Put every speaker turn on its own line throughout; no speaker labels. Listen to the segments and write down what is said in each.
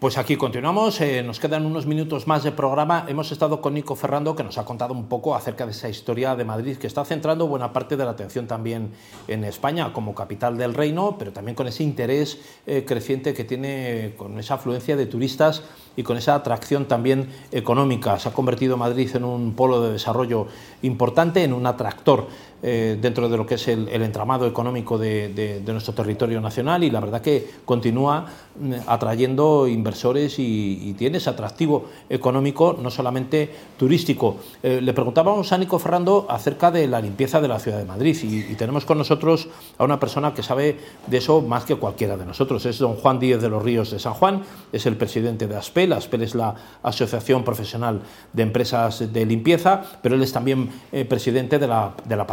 Pues aquí continuamos, eh, nos quedan unos minutos más de programa. Hemos estado con Nico Ferrando, que nos ha contado un poco acerca de esa historia de Madrid, que está centrando buena parte de la atención también en España como capital del reino, pero también con ese interés eh, creciente que tiene con esa afluencia de turistas y con esa atracción también económica. Se ha convertido Madrid en un polo de desarrollo importante, en un atractor eh, dentro de lo que es el, entramado económico de, nuestro territorio nacional y la verdad que continúa mm, atrayendo inversores y, tiene ese atractivo económico, no solamente turístico. Eh, le preguntábamos a Nico Ferrando acerca de la limpieza de la ciudad de Madrid y, tenemos con nosotros a una persona que sabe de eso más que cualquiera de nosotros. Es don Juan Díez de los Ríos de San Juan, es el presidente de ASPEL. ASPEL es la Asociación Profesional de Empresas de Limpieza, pero él es también eh, presidente de la, de la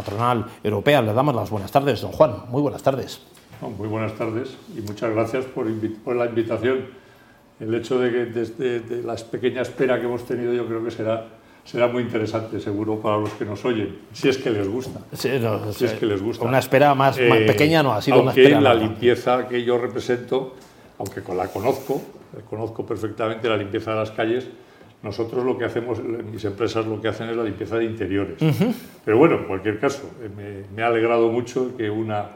Europea. Le damos las buenas tardes, don Juan. Muy buenas tardes.
Muy buenas tardes y muchas gracias por, la invitación. El hecho de que desde la pequeña espera que hemos tenido yo creo que será será muy interesante, seguro, para los que nos oyen, si es que les gusta.
si es que les gusta. Una espera más, eh, pequeña no ha sido
una
espera.
la limpieza que yo represento, aunque la conozco, conozco perfectamente la limpieza de las calles, nosotros lo que hacemos, mis empresas lo que hacen es la limpieza de interiores. Pero bueno, en cualquier caso, eh, me, ha alegrado mucho que una,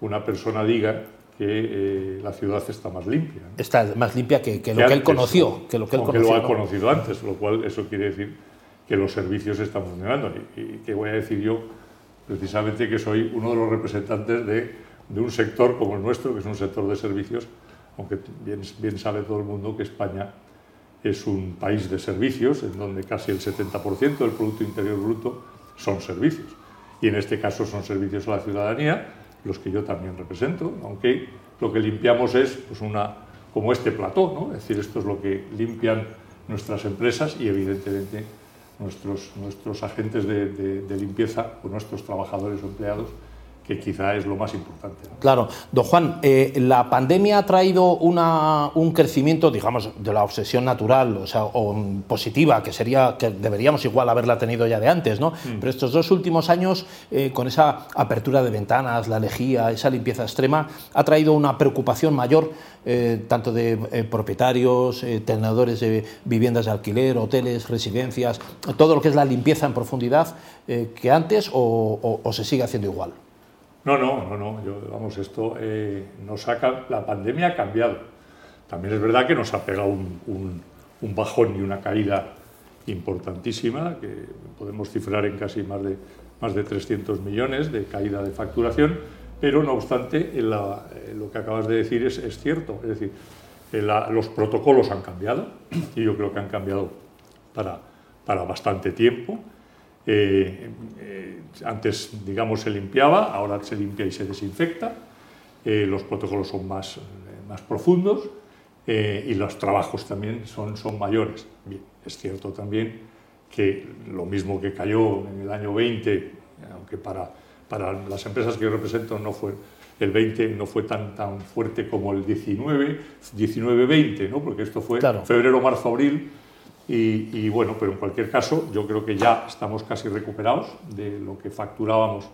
una persona diga que eh, la ciudad está más limpia.
Está más limpia que, lo que él conoció.
Que lo que él conoció, lo ha conocido antes, lo cual eso quiere decir que los servicios están funcionando. Y, que voy a decir yo, precisamente, que soy uno de los representantes de, de, un sector como el nuestro, que es un sector de servicios, aunque bien, bien sabe todo el mundo que España es un país de servicios, en donde casi el 70% del Producto Interior Bruto son servicios. Y en este caso son servicios a la ciudadanía, los que yo también represento, aunque lo que limpiamos es pues una, como este plató, ¿no? es decir, esto es lo que limpian nuestras empresas y evidentemente nuestros, nuestros agentes de, de limpieza o nuestros trabajadores o empleados que quizá es lo más importante.
Claro. Don Juan, eh, la pandemia ha traído una, un crecimiento, digamos, de la obsesión natural, o sea, o positiva, que sería, que deberíamos igual haberla tenido ya de antes, ¿no? Mm. Pero estos dos últimos años, eh, con esa apertura de ventanas, la lejía, esa limpieza extrema, ha traído una preocupación mayor, eh, tanto de propietarios, tenedores de viviendas de alquiler, hoteles, residencias, todo lo que es la limpieza en profundidad, que antes o se sigue haciendo igual.
No, no, no, no. Vamos, esto eh, nos saca. La pandemia ha cambiado. También es verdad que nos ha pegado un, bajón y una caída importantísima, que podemos cifrar en casi más de, más de 300 millones de caída de facturación, pero no obstante, lo que acabas de decir es, cierto. Es decir, los protocolos han cambiado y yo creo que han cambiado para, para bastante tiempo. Eh, eh, antes, digamos, se limpiaba, ahora se limpia y se desinfecta. Eh, los protocolos son más, más profundos y los trabajos también son, son mayores. Bien, es cierto también que lo mismo que cayó en el año 20, aunque para, para las empresas que yo represento no fue, el 20 no fue tan, tan fuerte como el 19, 19-20, ¿no? porque esto fue febrero, marzo, abril, y, bueno, pero en cualquier caso, yo creo que ya estamos casi recuperados de lo que facturábamos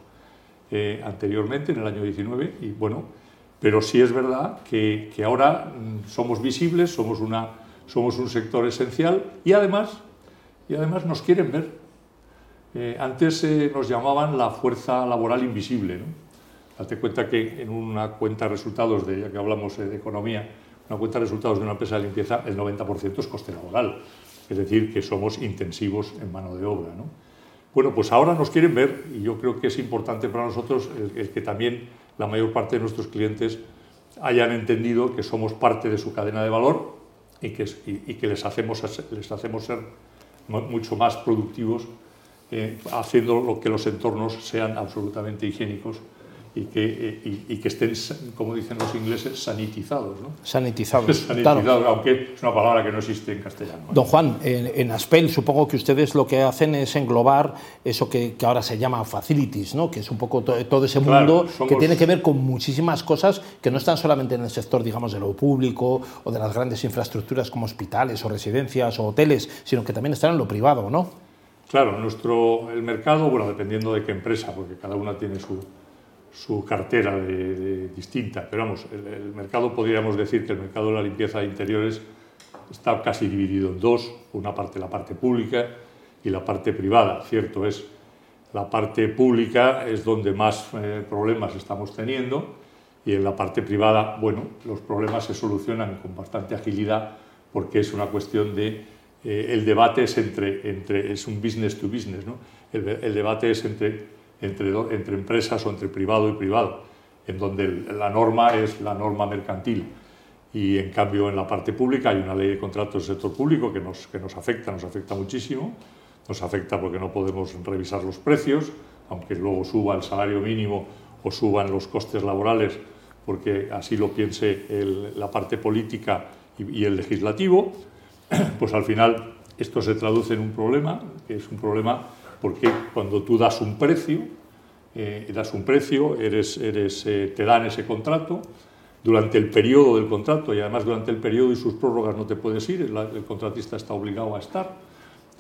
eh, anteriormente, en el año 19, y bueno, pero sí es verdad que, que ahora mm, somos visibles, somos, una, somos un sector esencial y además, y además nos quieren ver. Eh, antes eh, nos llamaban la fuerza laboral invisible. ¿no? Date cuenta que en una cuenta de resultados, de, ya que hablamos de economía, una cuenta de resultados de una empresa de limpieza, el 90% es coste laboral es decir, que somos intensivos en mano de obra. ¿no? Bueno, pues ahora nos quieren ver y yo creo que es importante para nosotros el, que también la mayor parte de nuestros clientes hayan entendido que somos parte de su cadena de valor y que, les, hacemos, les hacemos ser mucho más productivos eh, haciendo lo que los entornos sean absolutamente higiénicos y que, eh, y, que estén, como dicen los ingleses, sanitizados. ¿no?
Sanitizados.
sanitizados aunque es una palabra que no existe en castellano.
Don Juan, en, Aspel supongo que ustedes lo que hacen es englobar eso que, que ahora se llama facilities, ¿no? que es un poco todo ese mundo que tiene que ver con muchísimas cosas que no están solamente en el sector, digamos, de lo público o de las grandes infraestructuras como hospitales o residencias o hoteles, sino que también están en lo privado, ¿no?
Claro, nuestro, el mercado, bueno, dependiendo de qué empresa, porque cada una tiene su, su cartera de, distinta. Pero vamos, el, mercado podríamos decir que el mercado de la limpieza de interiores está casi dividido en dos, una parte la parte pública y la parte privada. Cierto es, la parte pública es donde más eh, problemas estamos teniendo y en la parte privada, bueno, los problemas se solucionan con bastante agilidad porque es una cuestión de eh, el debate es entre, entre es un business to business, ¿no? el, el debate es entre, entre, empresas o entre privado y privado, en donde la norma es la norma mercantil. Y en cambio en la parte pública hay una ley de contratos del sector público que nos, que nos afecta, nos afecta muchísimo, nos afecta porque no podemos revisar los precios, aunque luego suba el salario mínimo o suban los costes laborales, porque así lo piense la parte política y, el legislativo, pues al final esto se traduce en un problema, que es un problema porque cuando tú das un precio, eh, das un precio, eres, eres, eh, te dan ese contrato, durante el periodo del contrato y además durante el periodo y sus prórrogas no te puedes ir, el, contratista está obligado a estar.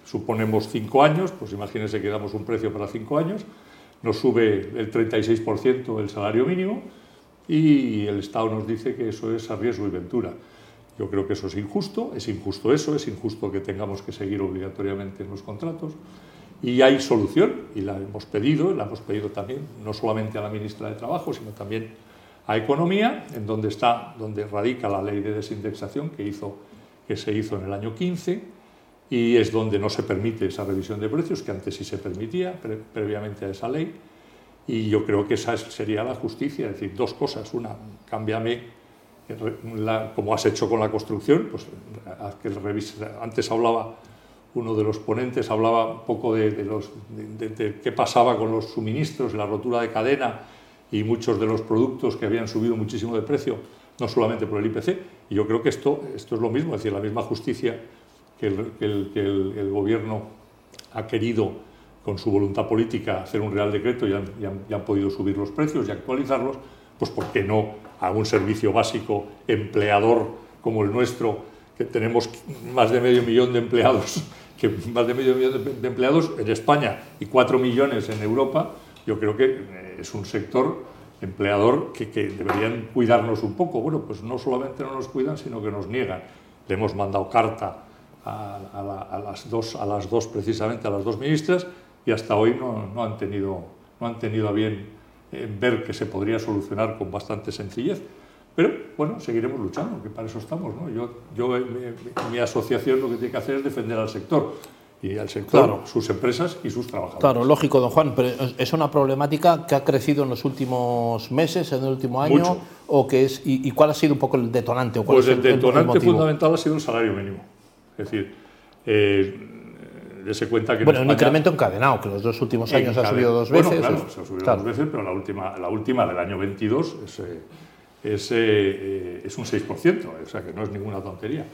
Suponemos cinco años, pues imagínense que damos un precio para cinco años, nos sube el 36% el salario mínimo y el Estado nos dice que eso es a riesgo y ventura. Yo creo que eso es injusto, es injusto eso, es injusto que tengamos que seguir obligatoriamente en los contratos. Y hay solución, y la hemos pedido, la hemos pedido también, no solamente a la ministra de Trabajo, sino también a Economía, en donde está, donde radica la ley de desindexación que, hizo, que se hizo en el año 15, y es donde no se permite esa revisión de precios, que antes sí se permitía, previamente a esa ley, y yo creo que esa sería la justicia, es decir, dos cosas. Una, cámbiame, como has hecho con la construcción, pues antes hablaba uno de los ponentes, hablaba un poco de, los, de, qué pasaba con los suministros, la rotura de cadena y muchos de los productos que habían subido muchísimo de precio, no solamente por el IPC. Y yo creo que esto, es lo mismo, es decir, la misma justicia que el, gobierno ha querido con su voluntad política hacer un real decreto y han, podido subir los precios y actualizarlos, pues ¿por qué no a un servicio básico empleador como el nuestro, que tenemos más de medio millón de empleados, que más de medio millón de empleados en España y cuatro millones en Europa, yo creo que eh, es un sector empleador que, deberían cuidarnos un poco. Bueno, pues no solamente no nos cuidan, sino que nos niegan. Le hemos mandado carta a, las, dos, a las dos, precisamente a las dos ministras, y hasta hoy no, han, tenido, no han tenido a bien eh, ver que se podría solucionar con bastante sencillez. Pero bueno, seguiremos luchando, que para eso estamos. ¿no? Yo, yo eh, mi, asociación lo que tiene que hacer es defender al sector y al sector, sus empresas y sus trabajadores.
Claro, lógico, don Juan, pero es una problemática que ha crecido en los últimos meses, en el último año, o que es y, cuál ha sido un poco el detonante. O
pues el, detonante fundamental ha sido el salario mínimo. Es decir, eh, cuenta que...
Bueno, un incremento encadenado, que los dos últimos años ha subido dos veces.
Bueno, claro, se ha subido dos veces, pero la última, la última del año 22 es, eh, es, eh, es un 6%, o sea que no es ninguna tontería.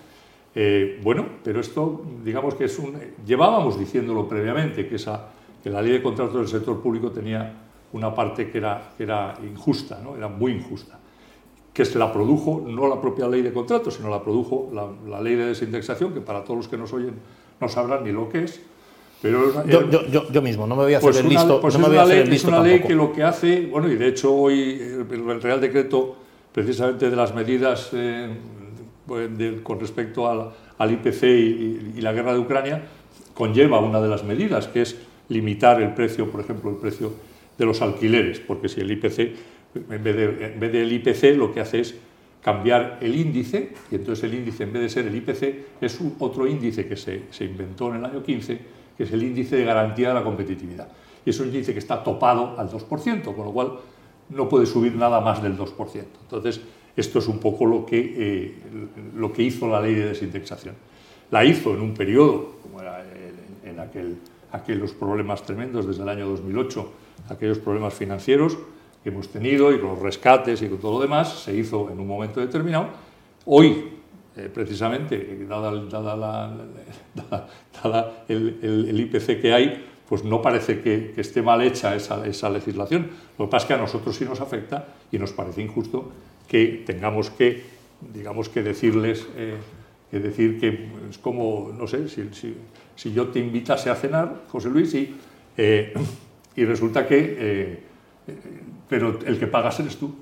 Eh, bueno, pero esto, digamos que es un... Llevábamos diciéndolo previamente, que, esa, que la ley de contratos del sector público tenía una parte que era, que era injusta, ¿no? era muy injusta, que se la produjo no la propia ley de contratos, sino la produjo la, la ley de desindexación, que para todos los que nos oyen no sabrán ni lo que es. Pero
yo, yo, yo, mismo, no me voy a hacer pues el listo.
Pues
no
es, una ley, es una ley que lo que hace, bueno, y de hecho hoy el Real Decreto, precisamente de las medidas eh, pues, con respecto al, IPC y, y, la guerra de Ucrania, conlleva una de las medidas, que es limitar el precio, por ejemplo, el precio de los alquileres, porque si el IPC, en vez, de, en vez del IPC, lo que hace es cambiar el índice, y entonces el índice en vez de ser el IPC es otro índice que se, se, inventó en el año 15, que es el índice de garantía de la competitividad. Y es un índice que está topado al 2%, con lo cual no puede subir nada más del 2%. Entonces, esto es un poco lo que, eh, lo que hizo la ley de desindexación. La hizo en un periodo, como era en, aquel, aquellos problemas tremendos desde el año 2008, aquellos problemas financieros, que hemos tenido y con los rescates y con todo lo demás, se hizo en un momento determinado. Hoy, eh, precisamente, dada, el, IPC que hay, pues no parece que, esté mal hecha esa, esa, legislación. Lo que pasa es que a nosotros sí nos afecta y nos parece injusto que tengamos que, digamos, que decirles, eh, que decir que es como, no sé, si, si, si, yo te invitase a cenar, José Luis, y, eh, y resulta que pero el que pagas eres tú.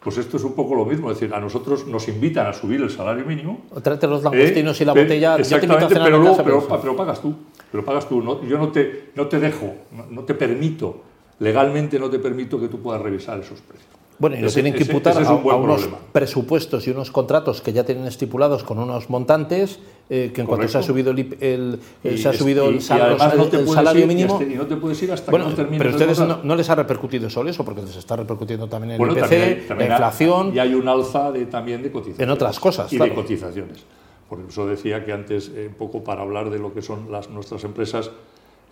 Pues esto es un poco lo mismo, es decir, a nosotros nos invitan a subir el salario mínimo.
O tráete los langostinos y la botella,
yo te invito a cenar pero, luego, pero, pero, pagas tú, pero pagas tú. No, yo no te, no te dejo, no te permito, legalmente no te permito que tú puedas revisar esos precios.
Bueno, y lo tienen que imputar a, unos presupuestos y unos contratos que ya tienen estipulados con unos montantes, eh, que en cuanto se ha subido el, se ha subido el, salario mínimo.
Y, no te puedes ir hasta
bueno,
que no
Pero ustedes no, les ha repercutido solo eso, porque les está repercutiendo también el IPC, la inflación.
y hay un alza de, también de cotizaciones.
En otras cosas.
Y de cotizaciones. Por eso decía que antes, eh, un poco para hablar de lo que son las, nuestras empresas,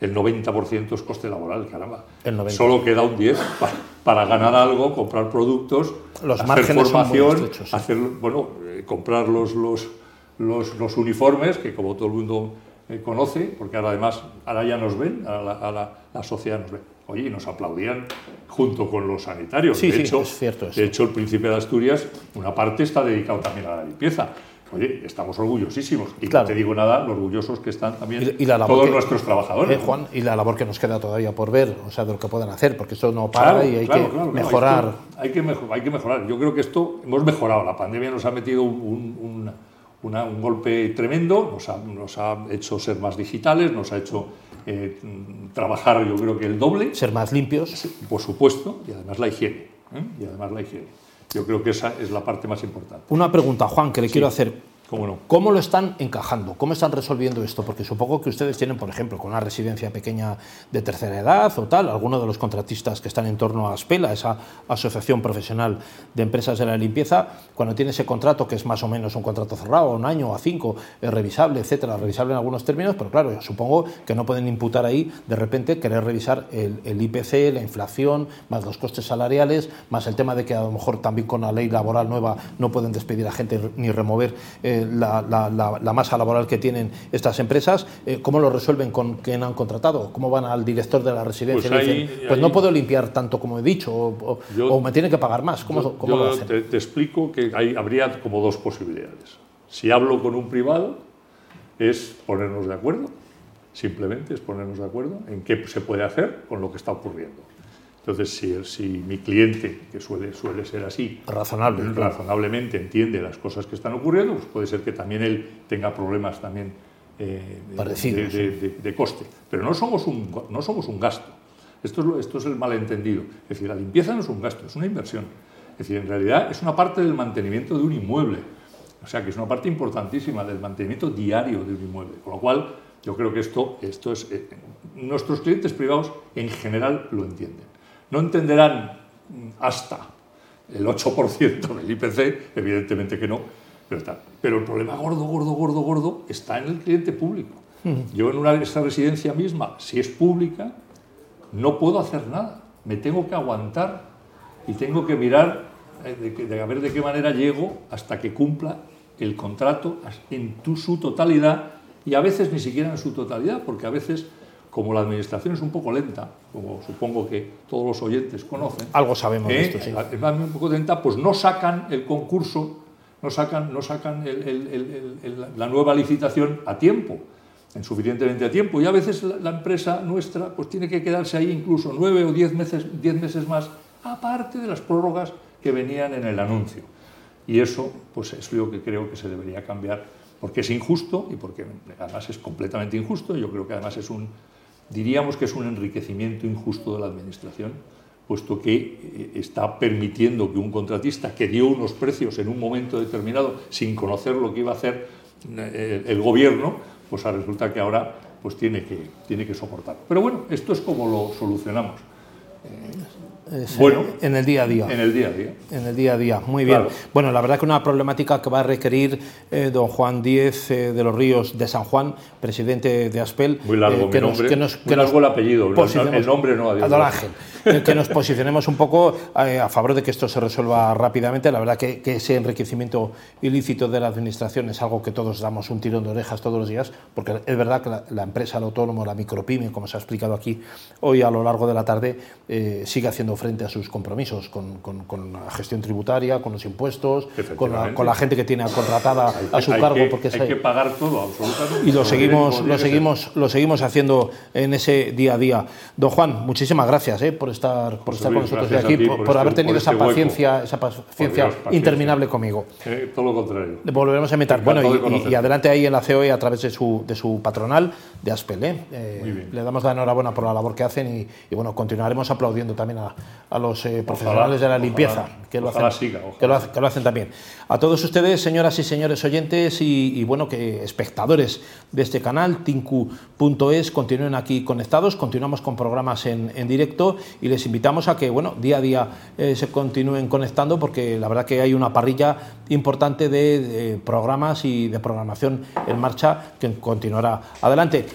el 90% es coste laboral, caramba. Solo queda un 10% para, ganar algo, comprar productos,
los
hacer formación, hacer, bueno, eh, comprar los, los, los, uniformes, que como todo el mundo eh, conoce, porque ahora además, ahora ya nos ven, a la, sociedad nos ve. Oye, y nos aplaudían junto con los sanitarios.
Sí,
de, hecho,
es cierto
de hecho, el Príncipe de Asturias, una parte está dedicado también a la limpieza Oye, estamos orgullosísimos. Y no te digo nada, lo orgullosos que están también todos nuestros trabajadores.
Eh, Juan, y la labor que nos queda todavía por ver, o sea, de lo que puedan hacer, porque eso no para y hay que mejorar.
hay, que hay que mejorar. Yo creo que esto hemos mejorado. La pandemia nos ha metido un, golpe tremendo, nos ha, nos ha, hecho ser más digitales, nos ha hecho eh, trabajar, yo creo que el doble.
Ser más limpios.
Por supuesto, y además la higiene. ¿eh? Y además la higiene. Yo creo que esa es la parte más importante.
Una pregunta, Juan, que le quiero hacer.
¿Cómo,
¿Cómo lo están encajando? ¿Cómo están resolviendo esto? Porque supongo que ustedes tienen, por ejemplo, con una residencia pequeña de tercera edad o tal, alguno de los contratistas que están en torno a ASPELA, esa asociación profesional de empresas de la limpieza, cuando tiene ese contrato, que es más o menos un contrato cerrado, un año a cinco, revisable, etcétera, revisable en algunos términos, pero claro, supongo que no pueden imputar ahí de repente querer revisar el, IPC, la inflación, más los costes salariales, más el tema de que a lo mejor también con la ley laboral nueva no pueden despedir a gente ni remover. Eh, la, masa laboral que tienen estas empresas, eh, ¿cómo lo resuelven con quien han contratado? ¿Cómo van al director de la residencia
pues
y dicen, pues no puedo limpiar tanto como he dicho, o, me tiene que pagar más? ¿Cómo, lo hacen?
Te, explico que hay, habría como dos posibilidades. Si hablo con un privado, es ponernos de acuerdo, simplemente es ponernos de acuerdo en qué se puede hacer con lo que está ocurriendo. Entonces, si, si mi cliente, que suele, suele ser así,
Razonable,
razonablemente entiende las cosas que están ocurriendo, pues puede ser que también él tenga problemas también eh, de, coste. Pero no somos un, no somos un gasto. Esto es, esto es el malentendido. Es decir, la limpieza no es un gasto, es una inversión. Es decir, en realidad es una parte del mantenimiento de un inmueble. O sea, que es una parte importantísima del mantenimiento diario de un inmueble. Con lo cual, yo creo que esto, esto es... Eh, nuestros clientes privados en general lo entienden. No entenderán hasta el 8% del IPC, evidentemente que no, pero, está. pero el problema gordo, gordo, gordo, gordo está en el cliente público. Yo en una, esa residencia misma, si es pública, no puedo hacer nada. Me tengo que aguantar y tengo que mirar eh, de, a ver de qué manera llego hasta que cumpla el contrato en su totalidad y a veces ni siquiera en su totalidad, porque a veces como la administración es un poco lenta, como supongo que todos los oyentes conocen.
Algo sabemos de esto, sí.
Es un poco lenta, pues no sacan el concurso, no sacan, no sacan la nueva licitación a tiempo, en suficientemente a tiempo. Y a veces la, empresa nuestra pues tiene que quedarse ahí incluso nueve o diez meses, diez meses más, aparte de las prórrogas que venían en el anuncio. Y eso pues es lo que creo que se debería cambiar, porque es injusto y porque además es completamente injusto. Yo creo que además es un diríamos que es un enriquecimiento injusto de la Administración, puesto que eh, está permitiendo que un contratista que dio unos precios en un momento determinado sin conocer lo que iba a hacer eh, el gobierno, pues resulta que ahora pues tiene que, tiene que soportar. Pero bueno, esto es como lo solucionamos.
Bueno, en el día a día.
En el día a día.
En el día a día, muy bien. Bueno, la verdad que una problemática que va a requerir eh, don Juan Díez eh, de los Ríos de San Juan, presidente de Aspel.
Muy largo
eh, que
nombre.
que
nos, que el apellido, el nombre no.
Adiós. Don Ángel. que nos posicionemos un poco a favor de que esto se resuelva rápidamente. La verdad que, que, ese enriquecimiento ilícito de la Administración es algo que todos damos un tirón de orejas todos los días, porque es verdad que la, empresa, el autónomo, la micropyme, como se ha explicado aquí hoy a lo largo de la tarde, eh, sigue haciendo frente a sus compromisos con, la gestión tributaria, con los impuestos, con la, gente que tiene contratada a su cargo.
Que,
porque
hay que pagar todo, absolutamente.
Y lo seguimos, lo seguimos, lo seguimos haciendo en ese día a día. Don Juan, muchísimas gracias eh, por estar, por estar con nosotros aquí, por, haber este- tenido esa este paciencia, esa paciencia, interminable conmigo.
Eh, todo lo contrario.
volveremos a invitar. Bueno, y, adelante ahí en la COE a través de su, de su patronal de Aspel. Eh, le damos la enhorabuena por la labor que hacen y, bueno, continuaremos aplaudiendo también a, los eh, profesionales de la limpieza, que, lo hacen, que, lo, hacen también. A todos ustedes, señoras y señores oyentes y, bueno, que espectadores de este canal, tinku.es, continúen aquí conectados, continuamos con programas en, directo y les invitamos a que, bueno, día a día eh, se continúen conectando porque la verdad que hay una parrilla importante de, de programas y de programación en marcha que continuará. Adelante.